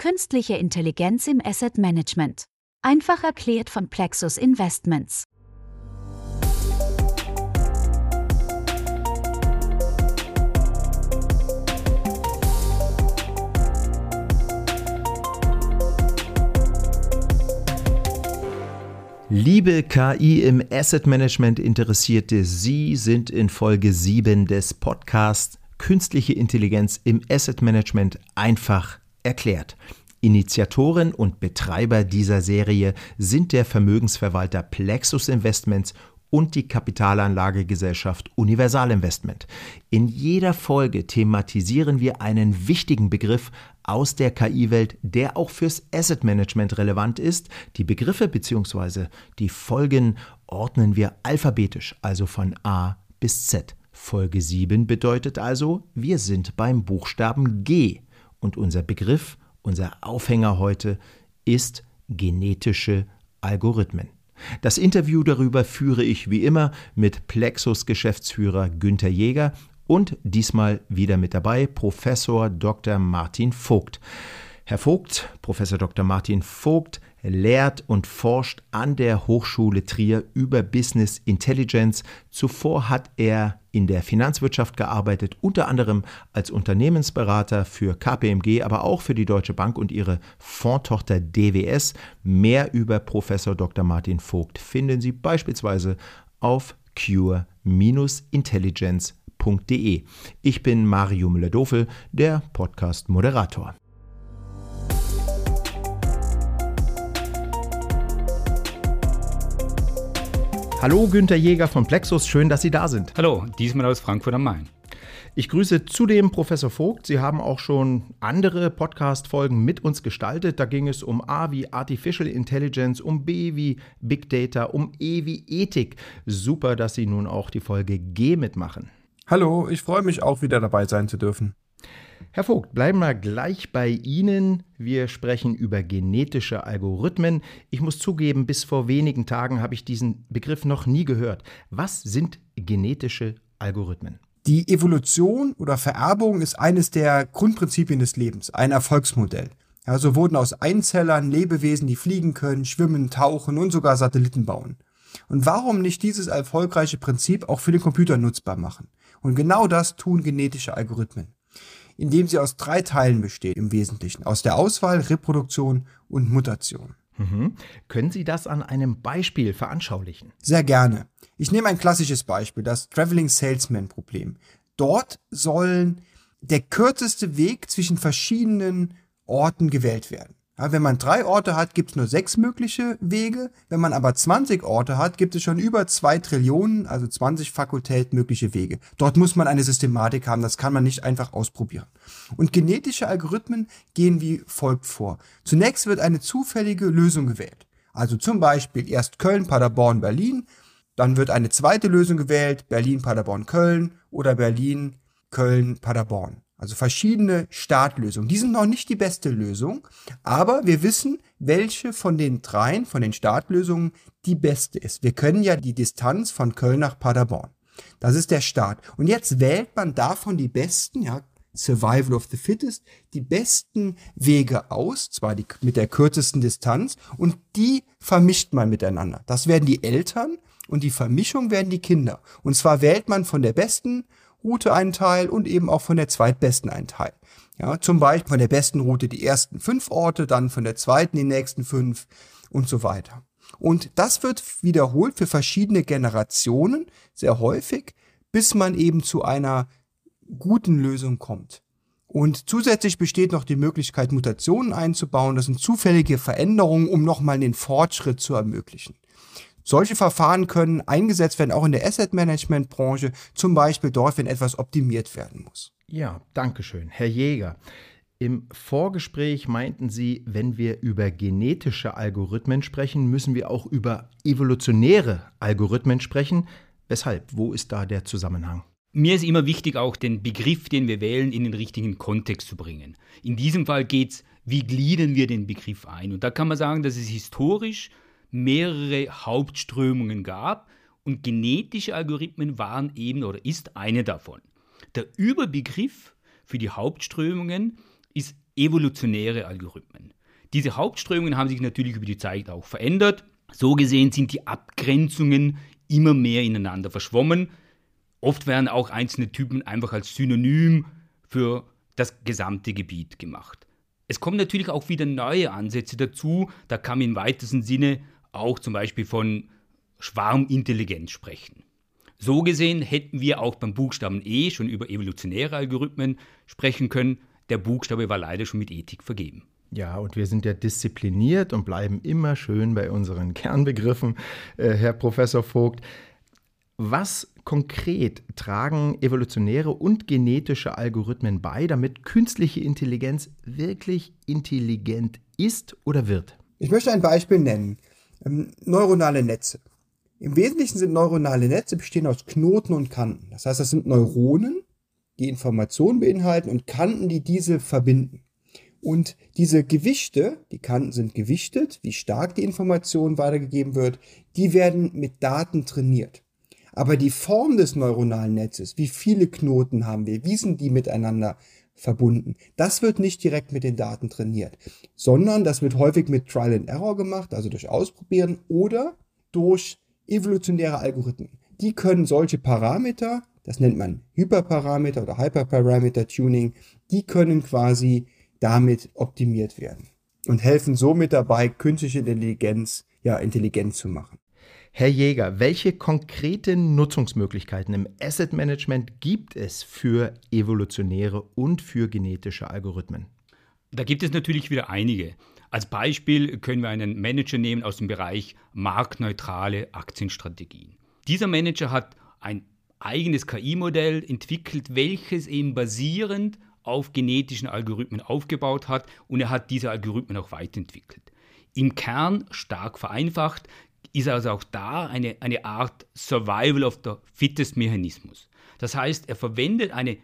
Künstliche Intelligenz im Asset Management. Einfach erklärt von Plexus Investments. Liebe KI im Asset Management Interessierte, Sie sind in Folge 7 des Podcasts Künstliche Intelligenz im Asset Management einfach erklärt. Initiatoren und Betreiber dieser Serie sind der Vermögensverwalter Plexus Investments und die Kapitalanlagegesellschaft Universal Investment. In jeder Folge thematisieren wir einen wichtigen Begriff aus der KI-Welt, der auch fürs Asset Management relevant ist. Die Begriffe bzw. die Folgen ordnen wir alphabetisch, also von A bis Z. Folge 7 bedeutet also, wir sind beim Buchstaben G. Und unser Begriff, unser Aufhänger heute ist genetische Algorithmen. Das Interview darüber führe ich wie immer mit Plexus Geschäftsführer Günther Jäger und diesmal wieder mit dabei Professor Dr. Martin Vogt. Herr Vogt, Professor Dr. Martin Vogt, lehrt und forscht an der Hochschule Trier über Business Intelligence. Zuvor hat er in der Finanzwirtschaft gearbeitet, unter anderem als Unternehmensberater für KPMG, aber auch für die Deutsche Bank und ihre Fondtochter DWS. Mehr über Professor Dr. Martin Vogt finden Sie beispielsweise auf cure-intelligence.de. Ich bin Mario Müller-Dofel, der Podcast-Moderator. Hallo Günter Jäger von Plexus, schön, dass Sie da sind. Hallo, diesmal aus Frankfurt am Main. Ich grüße zudem Professor Vogt. Sie haben auch schon andere Podcast-Folgen mit uns gestaltet. Da ging es um A wie Artificial Intelligence, um B wie Big Data, um E wie Ethik. Super, dass Sie nun auch die Folge G mitmachen. Hallo, ich freue mich auch wieder dabei sein zu dürfen. Herr Vogt, bleiben wir gleich bei Ihnen. Wir sprechen über genetische Algorithmen. Ich muss zugeben, bis vor wenigen Tagen habe ich diesen Begriff noch nie gehört. Was sind genetische Algorithmen? Die Evolution oder Vererbung ist eines der Grundprinzipien des Lebens, ein Erfolgsmodell. Ja, so wurden aus Einzellern Lebewesen, die fliegen können, schwimmen, tauchen und sogar Satelliten bauen. Und warum nicht dieses erfolgreiche Prinzip auch für den Computer nutzbar machen? Und genau das tun genetische Algorithmen indem sie aus drei Teilen besteht im Wesentlichen. Aus der Auswahl, Reproduktion und Mutation. Mhm. Können Sie das an einem Beispiel veranschaulichen? Sehr gerne. Ich nehme ein klassisches Beispiel, das Traveling Salesman Problem. Dort sollen der kürzeste Weg zwischen verschiedenen Orten gewählt werden. Ja, wenn man drei Orte hat, gibt es nur sechs mögliche Wege. Wenn man aber 20 Orte hat, gibt es schon über zwei Trillionen, also 20 Fakultät mögliche Wege. Dort muss man eine Systematik haben, das kann man nicht einfach ausprobieren. Und genetische Algorithmen gehen wie folgt vor. Zunächst wird eine zufällige Lösung gewählt. Also zum Beispiel erst Köln, Paderborn, Berlin. Dann wird eine zweite Lösung gewählt, Berlin, Paderborn, Köln oder Berlin, Köln, Paderborn. Also verschiedene Startlösungen. Die sind noch nicht die beste Lösung, aber wir wissen, welche von den dreien, von den Startlösungen die beste ist. Wir können ja die Distanz von Köln nach Paderborn. Das ist der Start. Und jetzt wählt man davon die besten, ja, Survival of the Fittest, die besten Wege aus, zwar die mit der kürzesten Distanz, und die vermischt man miteinander. Das werden die Eltern und die Vermischung werden die Kinder. Und zwar wählt man von der besten Route einen Teil und eben auch von der zweitbesten einen Teil. Ja, zum Beispiel von der besten Route die ersten fünf Orte, dann von der zweiten die nächsten fünf und so weiter. Und das wird wiederholt für verschiedene Generationen sehr häufig, bis man eben zu einer guten Lösung kommt. Und zusätzlich besteht noch die Möglichkeit, Mutationen einzubauen. Das sind zufällige Veränderungen, um nochmal den Fortschritt zu ermöglichen. Solche Verfahren können eingesetzt werden, auch in der Asset Management Branche, zum Beispiel dort, wenn etwas optimiert werden muss. Ja, danke schön. Herr Jäger, im Vorgespräch meinten Sie, wenn wir über genetische Algorithmen sprechen, müssen wir auch über evolutionäre Algorithmen sprechen. Weshalb? Wo ist da der Zusammenhang? Mir ist immer wichtig, auch den Begriff, den wir wählen, in den richtigen Kontext zu bringen. In diesem Fall geht es, wie gliedern wir den Begriff ein? Und da kann man sagen, dass es historisch mehrere Hauptströmungen gab und genetische Algorithmen waren eben oder ist eine davon. Der Überbegriff für die Hauptströmungen ist evolutionäre Algorithmen. Diese Hauptströmungen haben sich natürlich über die Zeit auch verändert. So gesehen sind die Abgrenzungen immer mehr ineinander verschwommen. Oft werden auch einzelne Typen einfach als Synonym für das gesamte Gebiet gemacht. Es kommen natürlich auch wieder neue Ansätze dazu. Da man im weitesten Sinne auch zum Beispiel von Schwarmintelligenz sprechen. So gesehen hätten wir auch beim Buchstaben E schon über evolutionäre Algorithmen sprechen können. Der Buchstabe war leider schon mit Ethik vergeben. Ja, und wir sind ja diszipliniert und bleiben immer schön bei unseren Kernbegriffen, äh, Herr Professor Vogt. Was konkret tragen evolutionäre und genetische Algorithmen bei, damit künstliche Intelligenz wirklich intelligent ist oder wird? Ich möchte ein Beispiel nennen. Ähm, neuronale Netze. Im Wesentlichen sind neuronale Netze bestehen aus Knoten und Kanten. Das heißt, das sind Neuronen, die Informationen beinhalten und Kanten, die diese verbinden. Und diese Gewichte, die Kanten sind gewichtet, wie stark die Information weitergegeben wird, die werden mit Daten trainiert. Aber die Form des neuronalen Netzes, wie viele Knoten haben wir, wie sind die miteinander verbunden, das wird nicht direkt mit den Daten trainiert, sondern das wird häufig mit Trial and Error gemacht, also durch Ausprobieren oder durch evolutionäre Algorithmen. Die können solche Parameter, das nennt man Hyperparameter oder Hyperparameter Tuning, die können quasi damit optimiert werden und helfen somit dabei, künstliche Intelligenz ja intelligent zu machen. Herr Jäger, welche konkreten Nutzungsmöglichkeiten im Asset Management gibt es für evolutionäre und für genetische Algorithmen? Da gibt es natürlich wieder einige. Als Beispiel können wir einen Manager nehmen aus dem Bereich marktneutrale Aktienstrategien. Dieser Manager hat ein eigenes KI-Modell entwickelt, welches eben basierend auf genetischen Algorithmen aufgebaut hat und er hat diese Algorithmen auch weiterentwickelt. Im Kern stark vereinfacht ist also auch da eine, eine Art Survival of the Fittest Mechanismus. Das heißt, er verwendet eine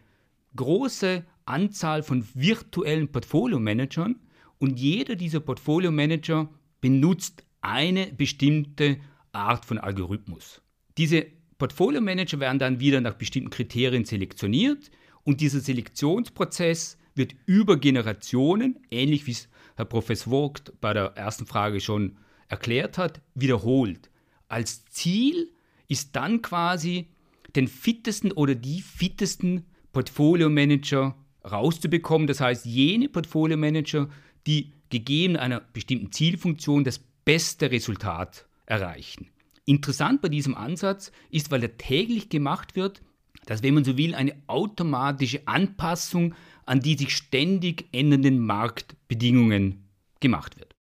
große Anzahl von virtuellen Portfolio-Managern und jeder dieser Portfolio-Manager benutzt eine bestimmte Art von Algorithmus. Diese Portfolio-Manager werden dann wieder nach bestimmten Kriterien selektioniert und dieser Selektionsprozess wird über Generationen, ähnlich wie es Herr Professor Vogt bei der ersten Frage schon erklärt hat, wiederholt. Als Ziel ist dann quasi den fittesten oder die fittesten Portfolio-Manager rauszubekommen. Das heißt, jene Portfolio-Manager, die gegeben einer bestimmten Zielfunktion das beste Resultat erreichen. Interessant bei diesem Ansatz ist, weil er täglich gemacht wird, dass, wenn man so will, eine automatische Anpassung an die sich ständig ändernden Marktbedingungen gemacht wird.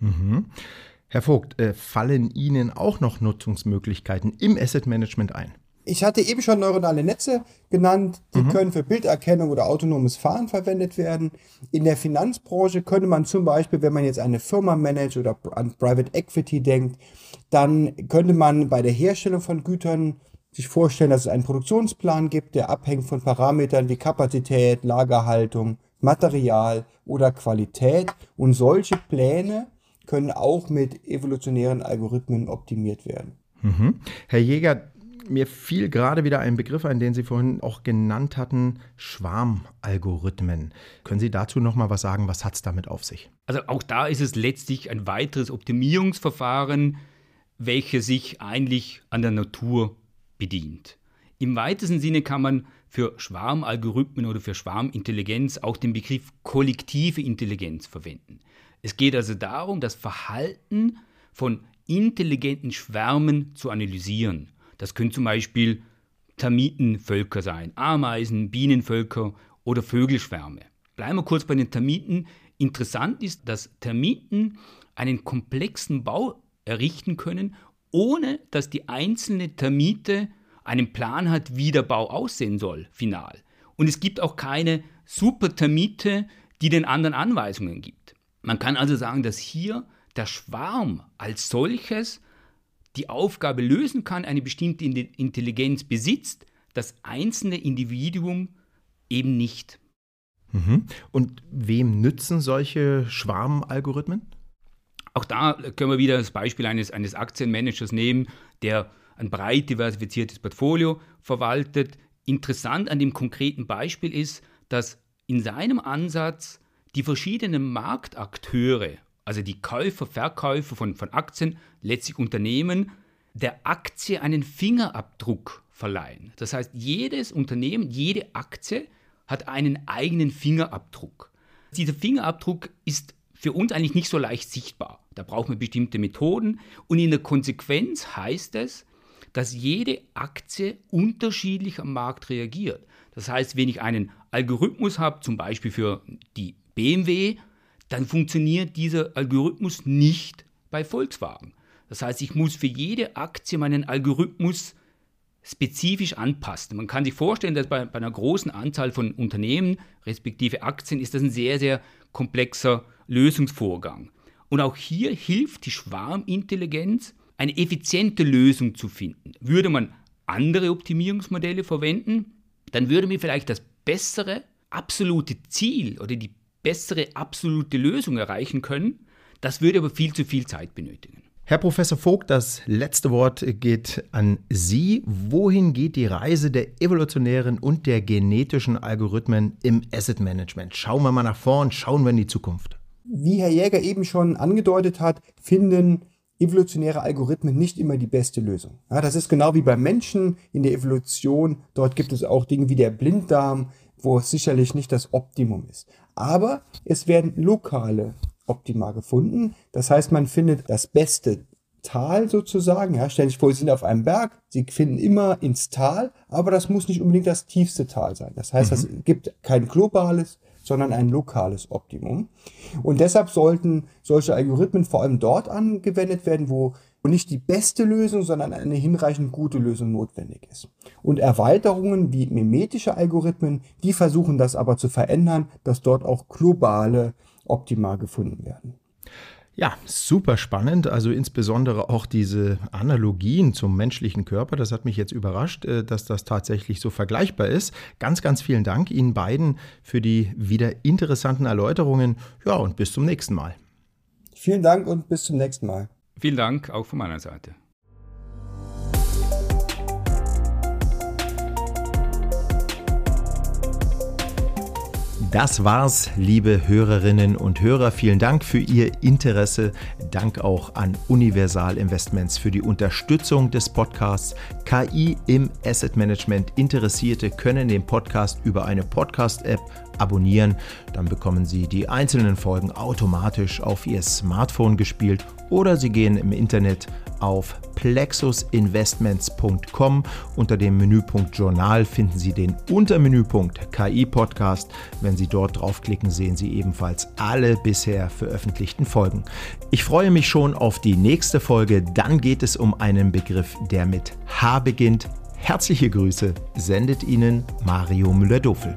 Mhm. Herr Vogt, äh, fallen Ihnen auch noch Nutzungsmöglichkeiten im Asset Management ein? Ich hatte eben schon neuronale Netze genannt. Die mhm. können für Bilderkennung oder autonomes Fahren verwendet werden. In der Finanzbranche könnte man zum Beispiel, wenn man jetzt eine Firma managt oder an Private Equity denkt, dann könnte man bei der Herstellung von Gütern sich vorstellen, dass es einen Produktionsplan gibt, der abhängt von Parametern wie Kapazität, Lagerhaltung, Material oder Qualität. Und solche Pläne können auch mit evolutionären Algorithmen optimiert werden. Mhm. Herr Jäger, mir fiel gerade wieder ein Begriff ein, den Sie vorhin auch genannt hatten, Schwarmalgorithmen. Können Sie dazu noch mal was sagen? Was hat es damit auf sich? Also auch da ist es letztlich ein weiteres Optimierungsverfahren, welches sich eigentlich an der Natur bedient. Im weitesten Sinne kann man für Schwarmalgorithmen oder für Schwarmintelligenz auch den Begriff kollektive Intelligenz verwenden. Es geht also darum, das Verhalten von intelligenten Schwärmen zu analysieren. Das können zum Beispiel Termitenvölker sein, Ameisen, Bienenvölker oder Vögelschwärme. Bleiben wir kurz bei den Termiten. Interessant ist, dass Termiten einen komplexen Bau errichten können ohne dass die einzelne Termite einen Plan hat, wie der Bau aussehen soll, final. Und es gibt auch keine Supertermite, die den anderen Anweisungen gibt. Man kann also sagen, dass hier der Schwarm als solches die Aufgabe lösen kann, eine bestimmte Intelligenz besitzt, das einzelne Individuum eben nicht. Mhm. Und wem nützen solche Schwarmalgorithmen? Auch da können wir wieder das Beispiel eines, eines Aktienmanagers nehmen, der ein breit diversifiziertes Portfolio verwaltet. Interessant an dem konkreten Beispiel ist, dass in seinem Ansatz die verschiedenen Marktakteure, also die Käufer, Verkäufer von, von Aktien, letztlich Unternehmen, der Aktie einen Fingerabdruck verleihen. Das heißt, jedes Unternehmen, jede Aktie hat einen eigenen Fingerabdruck. Dieser Fingerabdruck ist für uns eigentlich nicht so leicht sichtbar. Da braucht man bestimmte Methoden und in der Konsequenz heißt es, dass jede Aktie unterschiedlich am Markt reagiert. Das heißt, wenn ich einen Algorithmus habe, zum Beispiel für die BMW, dann funktioniert dieser Algorithmus nicht bei Volkswagen. Das heißt, ich muss für jede Aktie meinen Algorithmus spezifisch anpassen. Man kann sich vorstellen, dass bei, bei, einer großen Anzahl von Unternehmen, respektive Aktien, ist das ein sehr, sehr komplexer Lösungsvorgang. Und auch hier hilft die Schwarmintelligenz, eine effiziente Lösung zu finden. Würde man andere Optimierungsmodelle verwenden, dann würde mir vielleicht das bessere absolute Ziel oder die bessere absolute Lösung erreichen können. Das würde aber viel zu viel Zeit benötigen. Herr Professor Vogt, das letzte Wort geht an Sie. Wohin geht die Reise der evolutionären und der genetischen Algorithmen im Asset Management? Schauen wir mal nach vorn, schauen wir in die Zukunft. Wie Herr Jäger eben schon angedeutet hat, finden evolutionäre Algorithmen nicht immer die beste Lösung. Ja, das ist genau wie beim Menschen in der Evolution. Dort gibt es auch Dinge wie der Blinddarm, wo es sicherlich nicht das Optimum ist. Aber es werden lokale Optima gefunden. Das heißt, man findet das beste Tal sozusagen. Ja, stellen Sie sich vor, Sie sind auf einem Berg, Sie finden immer ins Tal, aber das muss nicht unbedingt das tiefste Tal sein. Das heißt, es mhm. gibt kein globales, sondern ein lokales Optimum. Und deshalb sollten solche Algorithmen vor allem dort angewendet werden, wo nicht die beste Lösung, sondern eine hinreichend gute Lösung notwendig ist. Und Erweiterungen wie mimetische Algorithmen, die versuchen das aber zu verändern, dass dort auch globale Optima gefunden werden. Ja, super spannend. Also insbesondere auch diese Analogien zum menschlichen Körper. Das hat mich jetzt überrascht, äh, dass das tatsächlich so vergleichbar ist. Ganz, ganz vielen Dank Ihnen beiden für die wieder interessanten Erläuterungen. Ja, und bis zum nächsten Mal. Vielen Dank und bis zum nächsten Mal. Vielen Dank auch von meiner Seite. Das war's, liebe Hörerinnen und Hörer. Vielen Dank für Ihr Interesse. Dank auch an Universal Investments für die Unterstützung des Podcasts. KI im Asset Management Interessierte können den Podcast über eine Podcast-App abonnieren. Dann bekommen Sie die einzelnen Folgen automatisch auf Ihr Smartphone gespielt oder Sie gehen im Internet auf plexusinvestments.com. Unter dem Menüpunkt Journal finden Sie den Untermenüpunkt KI Podcast. Wenn Sie dort draufklicken, sehen Sie ebenfalls alle bisher veröffentlichten Folgen. Ich freue mich schon auf die nächste Folge. Dann geht es um einen Begriff, der mit H beginnt. Herzliche Grüße sendet Ihnen Mario Müller-Dofel.